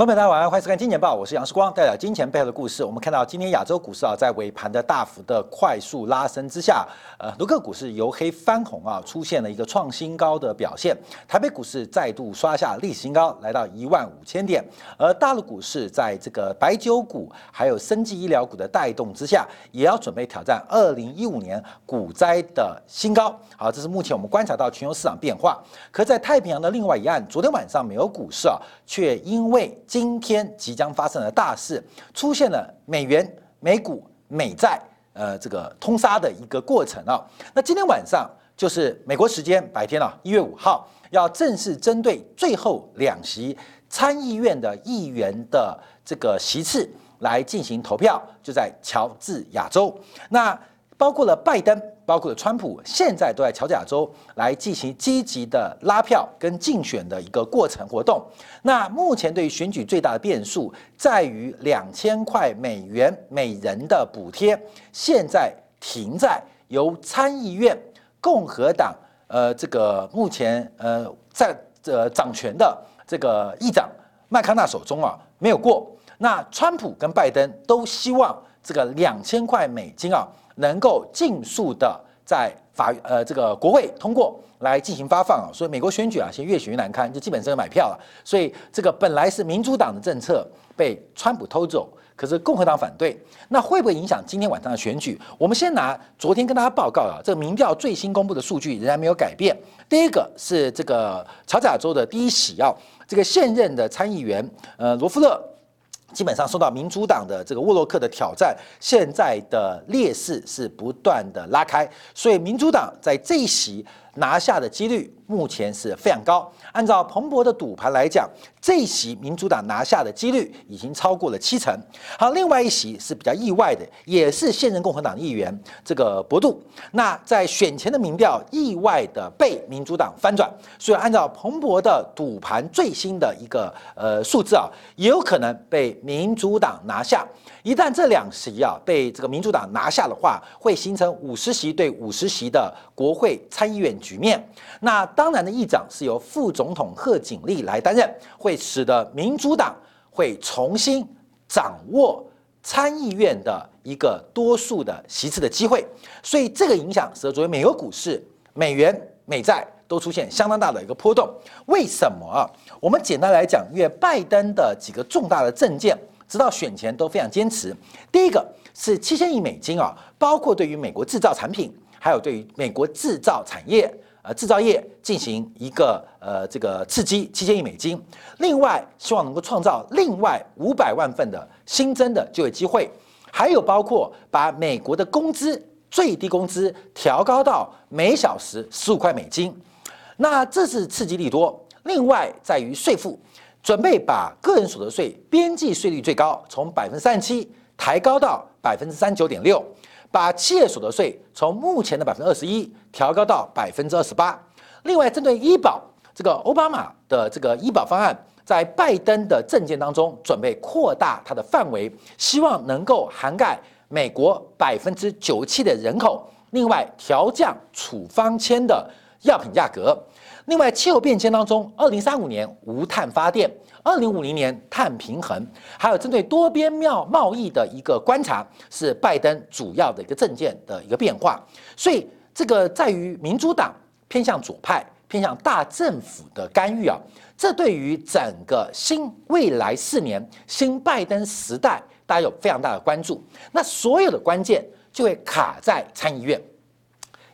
朋友们大家晚上欢迎收看《金钱报》，我是杨世光，带来金钱背后的故事。我们看到今天亚洲股市啊，在尾盘的大幅的快速拉升之下，呃，多个股市由黑翻红啊，出现了一个创新高的表现。台北股市再度刷下历史新高，来到一万五千点。而大陆股市在这个白酒股还有生技医疗股的带动之下，也要准备挑战二零一五年股灾的新高。好，这是目前我们观察到全球市场变化。可在太平洋的另外一岸，昨天晚上美国股市啊，却因为今天即将发生的大事，出现了美元、美股、美债，呃，这个通杀的一个过程啊。那今天晚上就是美国时间白天啊，一月五号，要正式针对最后两席参议院的议员的这个席次来进行投票，就在乔治亚州。那包括了拜登，包括了川普，现在都在乔治亚州来进行积极的拉票跟竞选的一个过程活动。那目前对选举最大的变数在于两千块美元每人的补贴，现在停在由参议院共和党呃这个目前呃在呃掌权的这个议长麦康纳手中啊没有过。那川普跟拜登都希望这个两千块美金啊。能够尽速的在法呃这个国会通过来进行发放啊，所以美国选举啊，现在越选越难堪，就基本上买票了。所以这个本来是民主党的政策被川普偷走，可是共和党反对，那会不会影响今天晚上的选举？我们先拿昨天跟大家报告啊，这个民调最新公布的数据仍然没有改变。第一个是这个乔治亚州的第一喜要这个现任的参议员呃罗夫勒。基本上受到民主党的这个沃洛克的挑战，现在的劣势是不断的拉开，所以民主党在这一席拿下的几率目前是非常高。按照彭博的赌盘来讲，这一席民主党拿下的几率已经超过了七成。好，另外一席是比较意外的，也是现任共和党议员这个博杜。那在选前的民调意外的被民主党翻转，所以按照彭博的赌盘最新的一个呃数字啊，也有可能被民主党拿下。一旦这两席啊被这个民主党拿下的话，会形成五十席对五十席的国会参议院局面。那当然的议长是由副总统贺锦丽来担任，会使得民主党会重新掌握参议院的一个多数的席次的机会。所以这个影响使得作为美国股市、美元、美债都出现相当大的一个波动。为什么啊？我们简单来讲，因为拜登的几个重大的政见。直到选前都非常坚持。第一个是七千亿美金啊，包括对于美国制造产品，还有对于美国制造产业、呃制造业进行一个呃这个刺激，七千亿美金。另外，希望能够创造另外五百万份的新增的就业机会，还有包括把美国的工资最低工资调高到每小时十五块美金。那这是刺激利多。另外，在于税负。准备把个人所得税边际税率最高从百分之三十七抬高到百分之三十九点六，把企业所得税从目前的百分之二十一调高到百分之二十八。另外，针对医保，这个奥巴马的这个医保方案，在拜登的政见当中准备扩大它的范围，希望能够涵盖美国百分之九十七的人口。另外，调降处方签的药品价格。另外，气候变迁当中，二零三五年无碳发电，二零五零年碳平衡，还有针对多边贸贸易的一个观察，是拜登主要的一个政见的一个变化。所以，这个在于民主党偏向左派、偏向大政府的干预啊，这对于整个新未来四年新拜登时代，大家有非常大的关注。那所有的关键就会卡在参议院，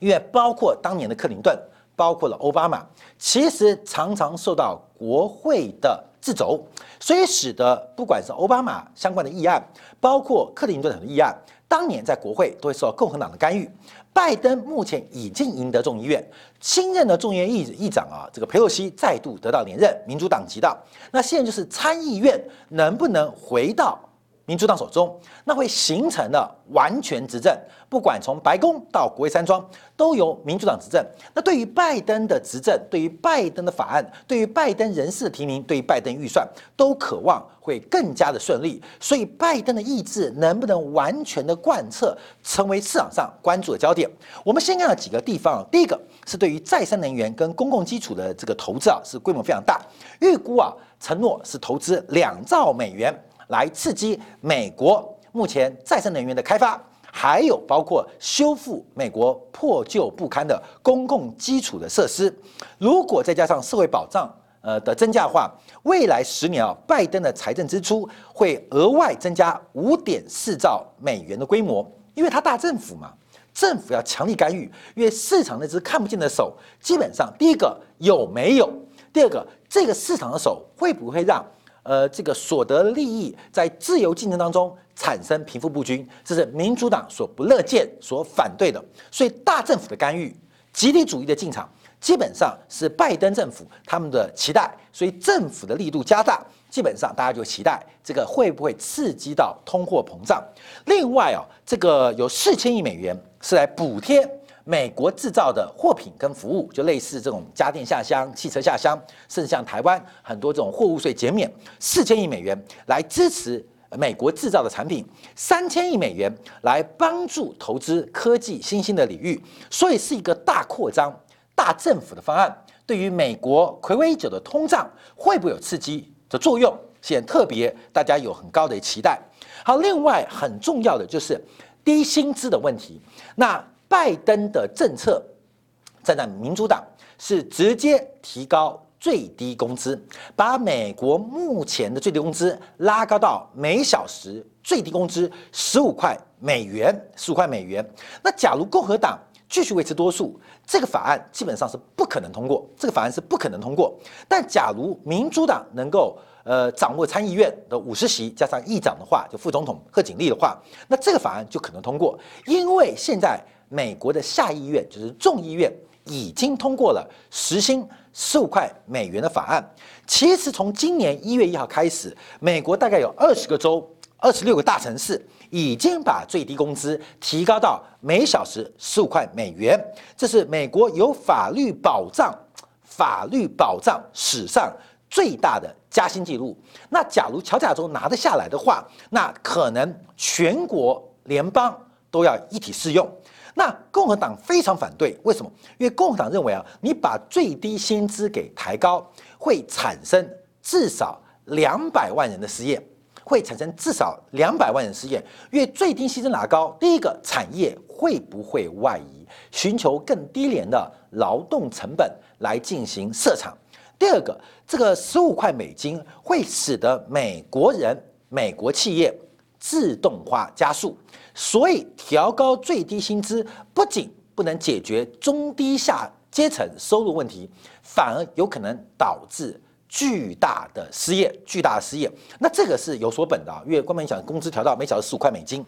因为包括当年的克林顿。包括了奥巴马，其实常常受到国会的掣肘，所以使得不管是奥巴马相关的议案，包括克林顿的议案，当年在国会都会受到共和党的干预。拜登目前已经赢得众议院，新任的众议院议议长啊，这个佩洛西再度得到连任，民主党籍的。那现在就是参议院能不能回到民主党手中，那会形成了完全执政。不管从白宫到国会山庄，都由民主党执政。那对于拜登的执政，对于拜登的法案，对于拜登人事的提名，对于拜登预算，都渴望会更加的顺利。所以，拜登的意志能不能完全的贯彻，成为市场上关注的焦点。我们先看到几个地方，第一个是对于再生能源跟公共基础的这个投资啊，是规模非常大，预估啊承诺是投资两兆美元来刺激美国目前再生能源的开发。还有包括修复美国破旧不堪的公共基础的设施，如果再加上社会保障呃的增加的话，未来十年啊，拜登的财政支出会额外增加五点四兆美元的规模，因为他大政府嘛，政府要强力干预，因为市场那只看不见的手，基本上第一个有没有，第二个这个市场的手会不会让？呃，这个所得利益在自由竞争当中产生贫富不均，这是民主党所不乐见、所反对的。所以大政府的干预、集体主义的进场，基本上是拜登政府他们的期待。所以政府的力度加大，基本上大家就期待这个会不会刺激到通货膨胀。另外啊，这个有四千亿美元是来补贴。美国制造的货品跟服务，就类似这种家电下乡、汽车下乡，甚至像台湾很多这种货物税减免，四千亿美元来支持美国制造的产品，三千亿美元来帮助投资科技新兴的领域，所以是一个大扩张、大政府的方案。对于美国魁违久的通胀，会不会有刺激的作用？显特别，大家有很高的期待。好，另外很重要的就是低薪资的问题。那拜登的政策站在民主党是直接提高最低工资，把美国目前的最低工资拉高到每小时最低工资十五块美元，十五块美元。那假如共和党继续维持多数，这个法案基本上是不可能通过，这个法案是不可能通过。但假如民主党能够呃掌握参议院的五十席，加上议长的话，就副总统贺锦丽的话，那这个法案就可能通过，因为现在。美国的下议院就是众议院已经通过了时薪十五块美元的法案。其实从今年一月一号开始，美国大概有二十个州、二十六个大城市已经把最低工资提高到每小时十五块美元。这是美国有法律保障、法律保障史上最大的加薪记录。那假如乔治亚州拿得下来的话，那可能全国联邦都要一体适用。那共和党非常反对，为什么？因为共和党认为啊，你把最低薪资给抬高，会产生至少两百万人的失业，会产生至少两百万人失业。因为最低薪资拿高，第一个产业会不会外移，寻求更低廉的劳动成本来进行设厂？第二个，这个十五块美金会使得美国人、美国企业自动化加速。所以调高最低薪资不仅不能解决中低下阶层收入问题，反而有可能导致巨大的失业，巨大的失业。那这个是有所本的啊，因为官媒讲工资调到每小时十五块美金，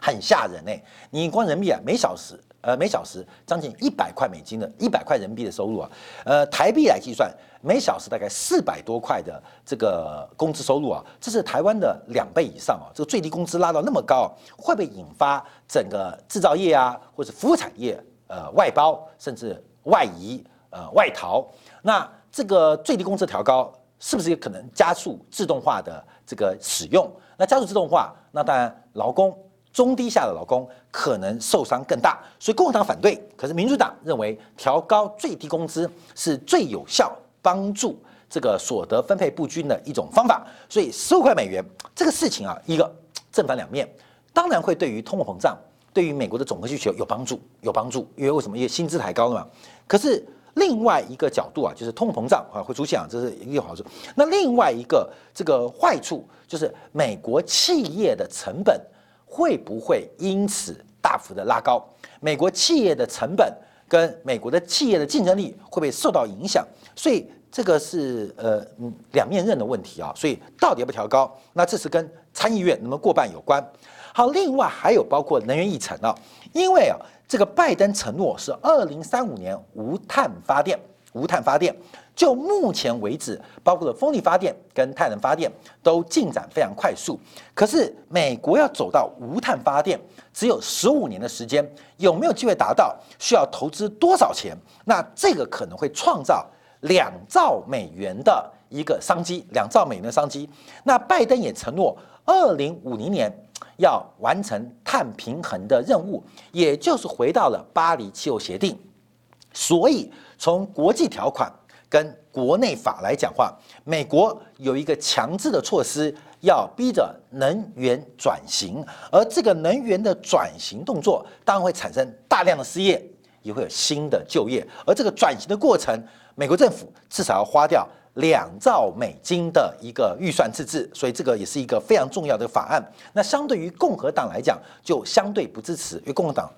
很吓人哎！你光人民币啊，每小时。呃，每小时将近一百块美金的，一百块人民币的收入啊，呃，台币来计算，每小时大概四百多块的这个工资收入啊，这是台湾的两倍以上啊。这个最低工资拉到那么高，会不会引发整个制造业啊，或者服务产业呃外包，甚至外移呃外逃？那这个最低工资调高，是不是也可能加速自动化的这个使用？那加速自动化，那当然劳工。中低下的劳工可能受伤更大，所以共和党反对。可是民主党认为调高最低工资是最有效帮助这个所得分配不均的一种方法。所以十五块美元这个事情啊，一个正反两面，当然会对于通货膨胀、对于美国的总和需求有帮助，有帮助。因为为什么？因为薪资抬高了嘛。可是另外一个角度啊，就是通货膨胀啊会出现啊，这是一个好处。那另外一个这个坏处就是美国企业的成本。会不会因此大幅的拉高？美国企业的成本跟美国的企业的竞争力会不会受到影响？所以这个是呃嗯两面刃的问题啊。所以到底要不调高？那这是跟参议院能不能过半有关。好，另外还有包括能源议程啊，因为啊这个拜登承诺是二零三五年无碳发电，无碳发电。就目前为止，包括了风力发电跟太阳能发电都进展非常快速。可是美国要走到无碳发电，只有十五年的时间，有没有机会达到？需要投资多少钱？那这个可能会创造两兆美元的一个商机，两兆美元的商机。那拜登也承诺，二零五零年要完成碳平衡的任务，也就是回到了巴黎气候协定。所以从国际条款。跟国内法来讲话，美国有一个强制的措施，要逼着能源转型，而这个能源的转型动作，当然会产生大量的失业，也会有新的就业，而这个转型的过程，美国政府至少要花掉两兆美金的一个预算自治，所以这个也是一个非常重要的法案。那相对于共和党来讲，就相对不支持，因为共和党，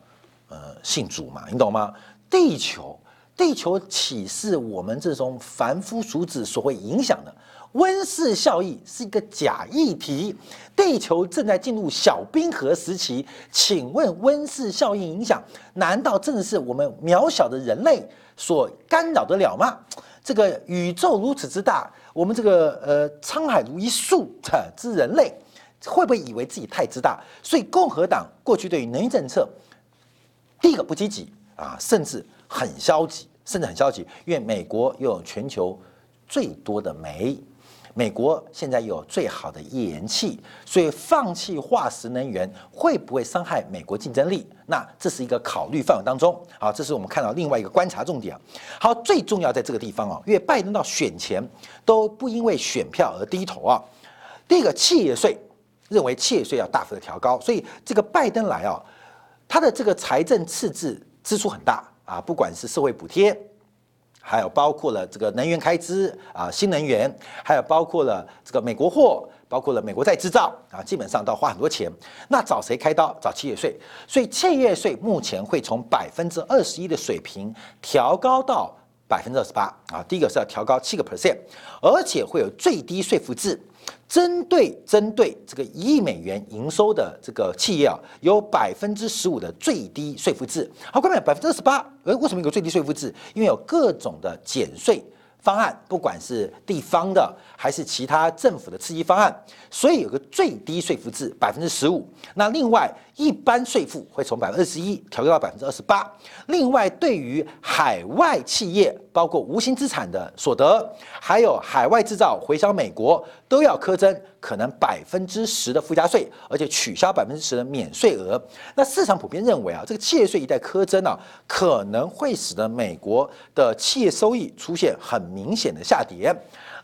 呃，信主嘛，你懂吗？地球。地球岂是我们这种凡夫俗子所会影响的？温室效应是一个假议题。地球正在进入小冰河时期，请问温室效应影响，难道正是我们渺小的人类所干扰得了吗？这个宇宙如此之大，我们这个呃沧海如一粟之人类，会不会以为自己太自大？所以共和党过去对于能源政策，第一个不积极啊，甚至。很消极，甚至很消极，因为美国拥有全球最多的煤，美国现在有最好的页岩气，所以放弃化石能源会不会伤害美国竞争力？那这是一个考虑范围当中。好，这是我们看到另外一个观察重点。好，最重要在这个地方哦，因为拜登到选前都不因为选票而低头啊。第一个，企业税认为企业税要大幅的调高，所以这个拜登来啊，他的这个财政赤字支出很大。啊，不管是社会补贴，还有包括了这个能源开支啊，新能源，还有包括了这个美国货，包括了美国在制造啊，基本上都要花很多钱。那找谁开刀？找企业税。所以企业税目前会从百分之二十一的水平调高到百分之二十八啊。第一个是要调高七个 percent，而且会有最低税负制。针对针对这个一亿美元营收的这个企业啊，有百分之十五的最低税负制。好，各位百分之二十八，哎，为什么有个最低税负制？因为有各种的减税。方案，不管是地方的还是其他政府的刺激方案，所以有个最低税负制百分之十五。那另外一般税负会从百分之二十一调高到百分之二十八。另外，对于海外企业，包括无形资产的所得，还有海外制造回销美国，都要苛征可能百分之十的附加税，而且取消百分之十的免税额。那市场普遍认为啊，这个企业税一旦苛征啊，可能会使得美国的企业收益出现很。明显的下跌。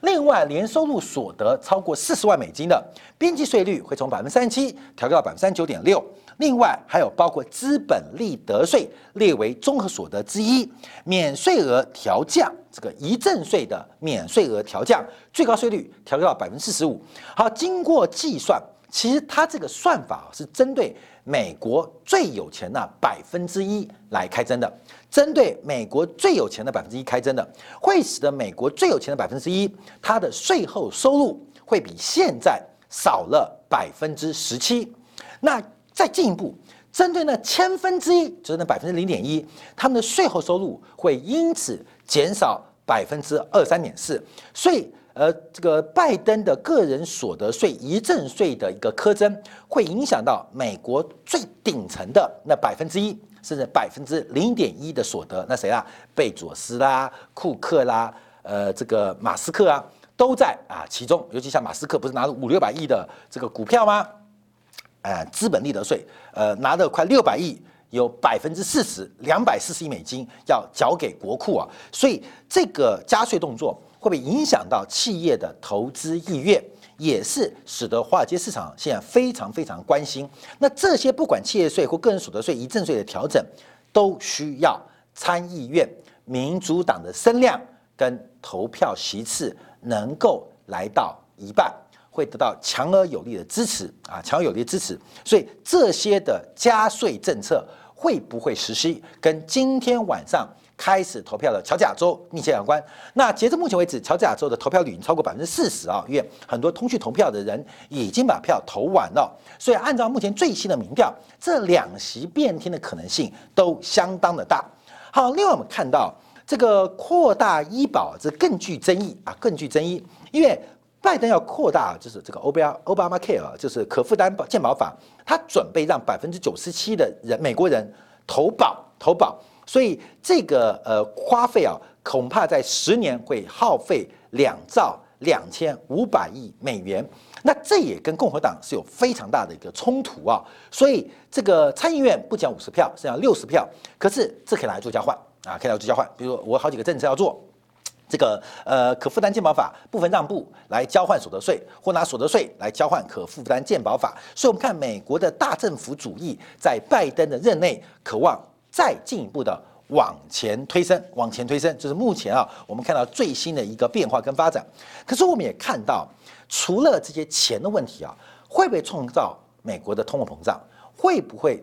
另外，年收入所得超过四十万美金的边际税率会从百分之三十七调高到百分之三十九点六。另外，还有包括资本利得税列为综合所得之一，免税额调降，这个遗赠税的免税额调降，最高税率调高到百分之四十五。好，经过计算，其实它这个算法是针对美国最有钱的百分之一来开征的。针对美国最有钱的百分之一开征的，会使得美国最有钱的百分之一，它的税后收入会比现在少了百分之十七。那再进一步，针对那千分之一，就是那百分之零点一，他们的税后收入会因此减少百分之二三点四。所以，呃，这个拜登的个人所得税遗赠税的一个苛征，会影响到美国最顶层的那百分之一。甚至百分之零点一的所得，那谁啊？贝佐斯啦、库克啦、呃，这个马斯克啊，都在啊其中。尤其像马斯克，不是拿了五六百亿的这个股票吗？呃，资本利得税，呃，拿了快六百亿，有百分之四十，两百四十亿美金要缴给国库啊。所以这个加税动作会不会影响到企业的投资意愿？也是使得华尔街市场现在非常非常关心。那这些不管企业税或个人所得税遗赠税的调整，都需要参议院民主党的声量跟投票席次能够来到一半，会得到强而有力的支持啊，强而有力支持。所以这些的加税政策会不会实施，跟今天晚上。开始投票的乔治亚州密切有关。那截至目前为止，乔治亚州的投票率已经超过百分之四十啊，因为很多通讯投票的人已经把票投完了。所以按照目前最新的民调，这两席变天的可能性都相当的大。好，另外我们看到这个扩大医保这更具争议啊，更具争议，因为拜登要扩大就是这个欧巴奥巴马 Care，就是可负担保健保法，他准备让百分之九十七的人美国人投保投保，所以这个呃花费啊，恐怕在十年会耗费两兆两千五百亿美元。那这也跟共和党是有非常大的一个冲突啊，所以这个参议院不讲五十票，是讲六十票，可是这可以拿来做交换啊，可以拿来做交换。比如说我好几个政策要做，这个呃可负担健保法部分让步来交换所得税，或拿所得税来交换可负担健保法。所以，我们看美国的大政府主义在拜登的任内，渴望再进一步的往前推升，往前推升，就是目前啊，我们看到最新的一个变化跟发展。可是，我们也看到。除了这些钱的问题啊，会不会创造美国的通货膨胀？会不会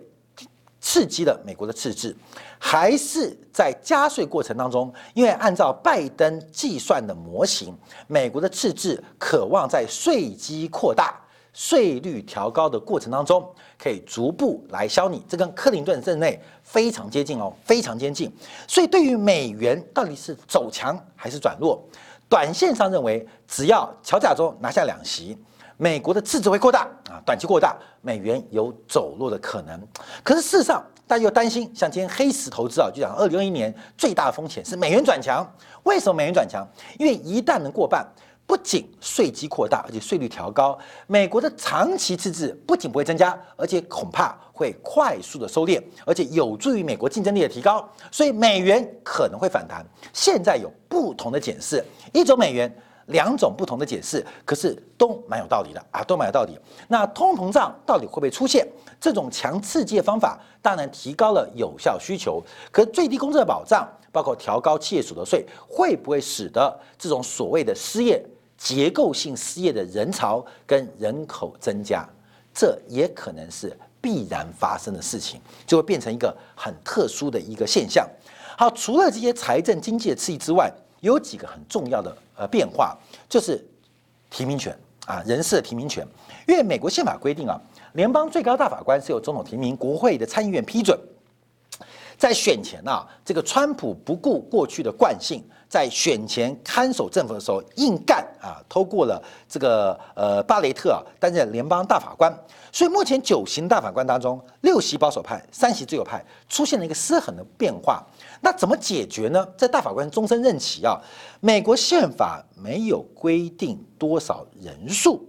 刺激了美国的赤字？还是在加税过程当中，因为按照拜登计算的模型，美国的赤字渴望在税基扩大、税率调高的过程当中，可以逐步来消你。这跟克林顿任内非常接近哦，非常接近。所以对于美元到底是走强还是转弱？短线上认为，只要乔治亚州拿下两席，美国的赤字会扩大啊，短期扩大，美元有走弱的可能。可是事实上，大家又担心，像今天黑石投资啊，就讲二零二一年最大的风险是美元转强。为什么美元转强？因为一旦能过半。不仅税基扩大，而且税率调高，美国的长期赤字不仅不会增加，而且恐怕会快速的收敛，而且有助于美国竞争力的提高，所以美元可能会反弹。现在有不同的解释，一种美元，两种不同的解释，可是都蛮有道理的啊，都蛮有道理。那通膨胀到底会不会出现？这种强刺激的方法当然提高了有效需求，可最低工资的保障，包括调高企业所得税，会不会使得这种所谓的失业？结构性失业的人潮跟人口增加，这也可能是必然发生的事情，就会变成一个很特殊的一个现象。好，除了这些财政经济的刺激之外，有几个很重要的呃变化，就是提名权啊，人事的提名权。因为美国宪法规定啊，联邦最高大法官是由总统提名，国会的参议院批准。在选前啊，这个川普不顾过去的惯性。在选前看守政府的时候硬干啊，通过了这个呃巴雷特啊担任联邦大法官，所以目前九席大法官当中，六席保守派，三席自由派出现了一个失衡的变化。那怎么解决呢？在大法官终身任期啊，美国宪法没有规定多少人数，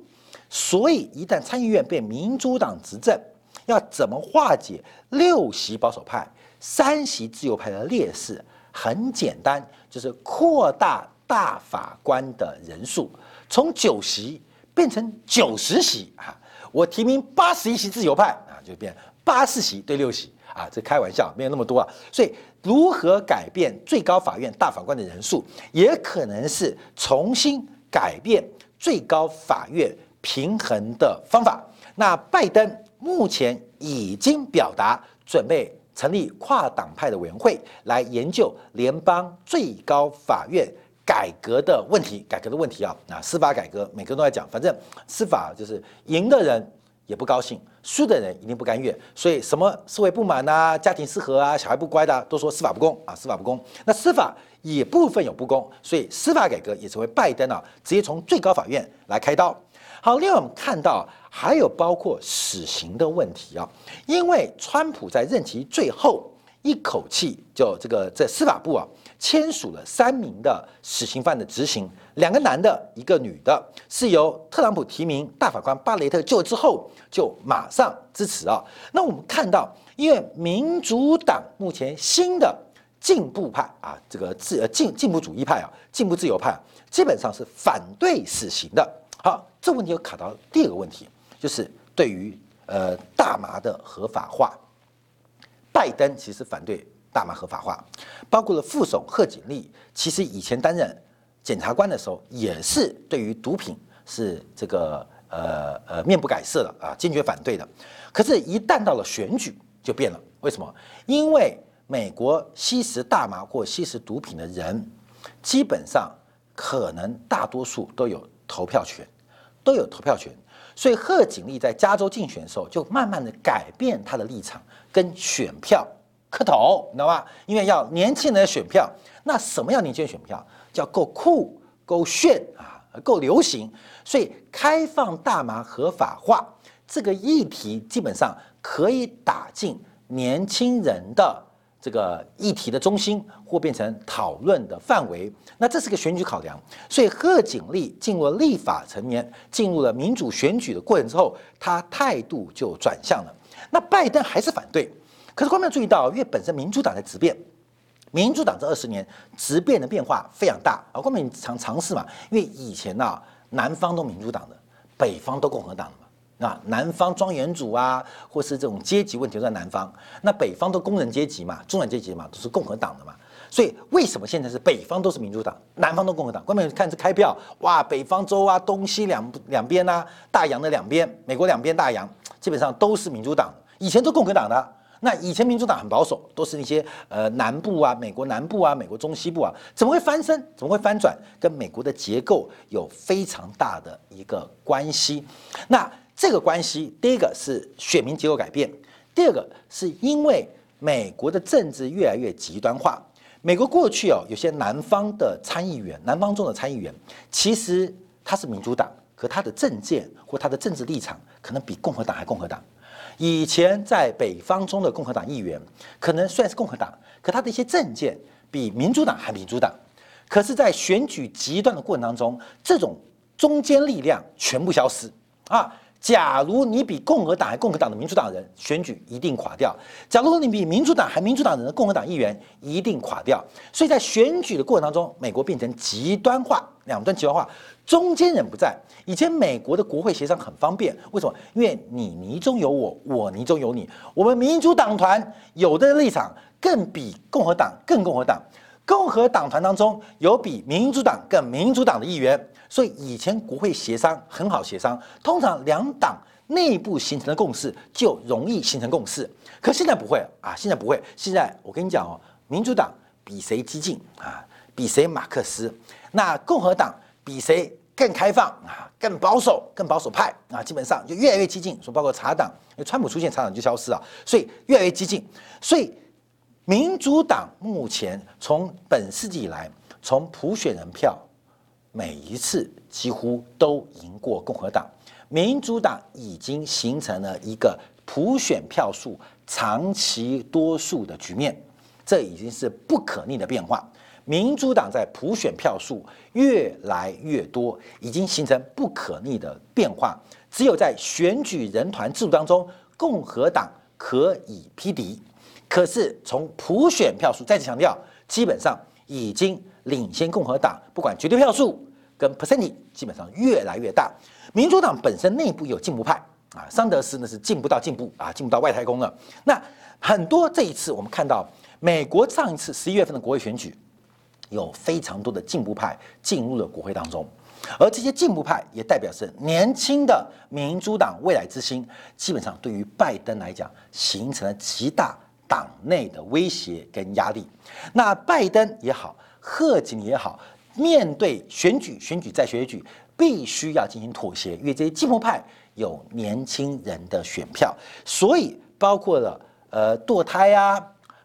所以一旦参议院被民主党执政，要怎么化解六席保守派、三席自由派的劣势？很简单，就是扩大大法官的人数，从九席变成九十席啊！我提名八十一席自由派啊，就变八十席对六席啊，这开玩笑，没有那么多啊。所以，如何改变最高法院大法官的人数，也可能是重新改变最高法院平衡的方法。那拜登目前已经表达准备。成立跨党派的委员会来研究联邦最高法院改革的问题，改革的问题啊，啊，司法改革，每个人都在讲，反正司法就是赢的人也不高兴，输的人一定不甘愿，所以什么社会不满呐，家庭失和啊，小孩不乖的，都说司法不公啊，司法不公。那司法也部分有不公，所以司法改革也成为拜登啊直接从最高法院来开刀。好，另外我们看到。还有包括死刑的问题啊，因为川普在任期最后一口气就这个在司法部啊签署了三名的死刑犯的执行，两个男的，一个女的，是由特朗普提名大法官巴雷特就之后就马上支持啊。那我们看到，因为民主党目前新的进步派啊，这个自呃进进步主义派啊，进步自由派基本上是反对死刑的。这问题又卡到第二个问题。就是对于呃大麻的合法化，拜登其实反对大麻合法化，包括了副手贺锦丽，其实以前担任检察官的时候，也是对于毒品是这个呃呃面不改色的啊，坚决反对的。可是，一旦到了选举，就变了。为什么？因为美国吸食大麻或吸食毒品的人，基本上可能大多数都有投票权，都有投票权。所以贺锦丽在加州竞选的时候，就慢慢的改变他的立场跟选票磕头，你知道吗？因为要年轻人的选票。那什么样年轻人选票？叫够酷、够炫啊，够流行。所以开放大麻合法化这个议题，基本上可以打进年轻人的这个议题的中心，或变成讨论的范围。那这是个选举考量。所以贺锦丽进入了立法层面，进入了民主选举的过程之后，他态度就转向了。那拜登还是反对。可是，观众注意到，因为本身民主党在质变。民主党这二十年质变的变化非常大啊，光明尝尝试嘛，因为以前呢，南方都民主党的，北方都共和党的嘛，那南方庄园主啊，或是这种阶级问题都在南方，那北方都工人阶级嘛，中产阶级嘛，都是共和党的嘛，所以为什么现在是北方都是民主党，南方都共和党？关键看这开票，哇，北方州啊，东西两两边呐，大洋的两边，美国两边大洋基本上都是民主党，以前都共和党的。那以前民主党很保守，都是那些呃南部啊，美国南部啊，美国中西部啊，怎么会翻身？怎么会翻转？跟美国的结构有非常大的一个关系。那这个关系，第一个是选民结构改变，第二个是因为美国的政治越来越极端化。美国过去哦，有些南方的参议员，南方中的参议员，其实他是民主党，可他的政见或他的政治立场，可能比共和党还共和党。以前在北方中的共和党议员，可能虽然是共和党，可他的一些政见比民主党还民主党。可是，在选举极端的过程当中，这种中间力量全部消失啊。假如你比共和党还共和党的民主党人选举一定垮掉，假如你比民主党还民主党人的共和党议员一定垮掉，所以在选举的过程当中，美国变成极端化，两端极端化，中间人不在。以前美国的国会协商很方便，为什么？因为你泥中有我，我泥中有你，我们民主党团有的立场更比共和党更共和党，共和党团当中有比民主党更民主党的议员。所以以前国会协商很好协商，通常两党内部形成的共识就容易形成共识。可现在不会啊，现在不会。现在我跟你讲哦，民主党比谁激进啊，比谁马克思；那共和党比谁更开放啊，更保守，更保守派啊，基本上就越来越激进。说包括茶党，因为川普出现，茶党就消失了，所以越来越激进。所以民主党目前从本世纪以来，从普选人票。每一次几乎都赢过共和党，民主党已经形成了一个普选票数长期多数的局面，这已经是不可逆的变化。民主党在普选票数越来越多，已经形成不可逆的变化。只有在选举人团制度当中，共和党可以匹敌。可是从普选票数，再次强调，基本上已经领先共和党，不管绝对票数。跟 percentage 基本上越来越大，民主党本身内部有进步派啊，桑德斯呢是进不到进步啊，进不到外太空了。那很多这一次我们看到，美国上一次十一月份的国会选举，有非常多的进步派进入了国会当中，而这些进步派也代表是年轻的民主党未来之星，基本上对于拜登来讲形成了极大党内的威胁跟压力。那拜登也好，贺锦也好。面对选举，选举再选举，必须要进行妥协，因为这些进步派有年轻人的选票，所以包括了呃堕胎啊，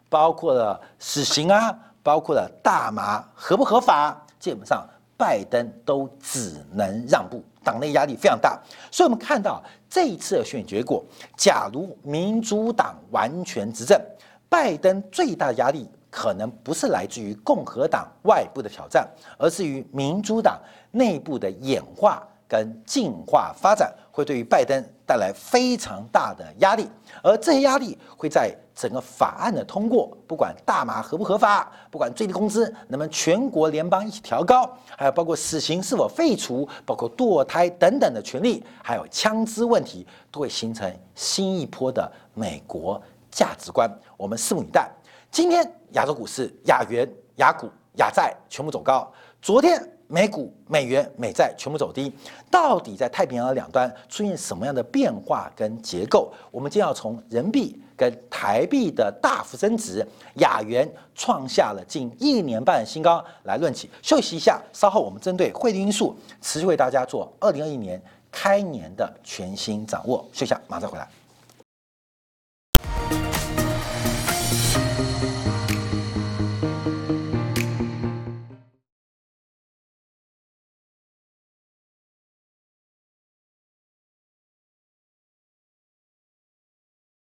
包括了死刑啊，包括了大麻合不合法，基本上拜登都只能让步，党内压力非常大。所以我们看到这一次的选举结果，假如民主党完全执政，拜登最大的压力。可能不是来自于共和党外部的挑战，而是于民主党内部的演化跟进化发展，会对于拜登带来非常大的压力。而这些压力会在整个法案的通过，不管大麻合不合法，不管最低工资能不能全国联邦一起调高，还有包括死刑是否废除，包括堕胎等等的权利，还有枪支问题，都会形成新一波的美国价值观。我们拭目以待。今天亚洲股市、亚元、亚股、亚债全部走高。昨天美股、美元、美债全部走低。到底在太平洋的两端出现什么样的变化跟结构？我们将要从人民币跟台币的大幅升值，亚元创下了近一年半新高来论起。休息一下，稍后我们针对汇率因素，持续为大家做二零二一年开年的全新掌握。休息一下，马上回来。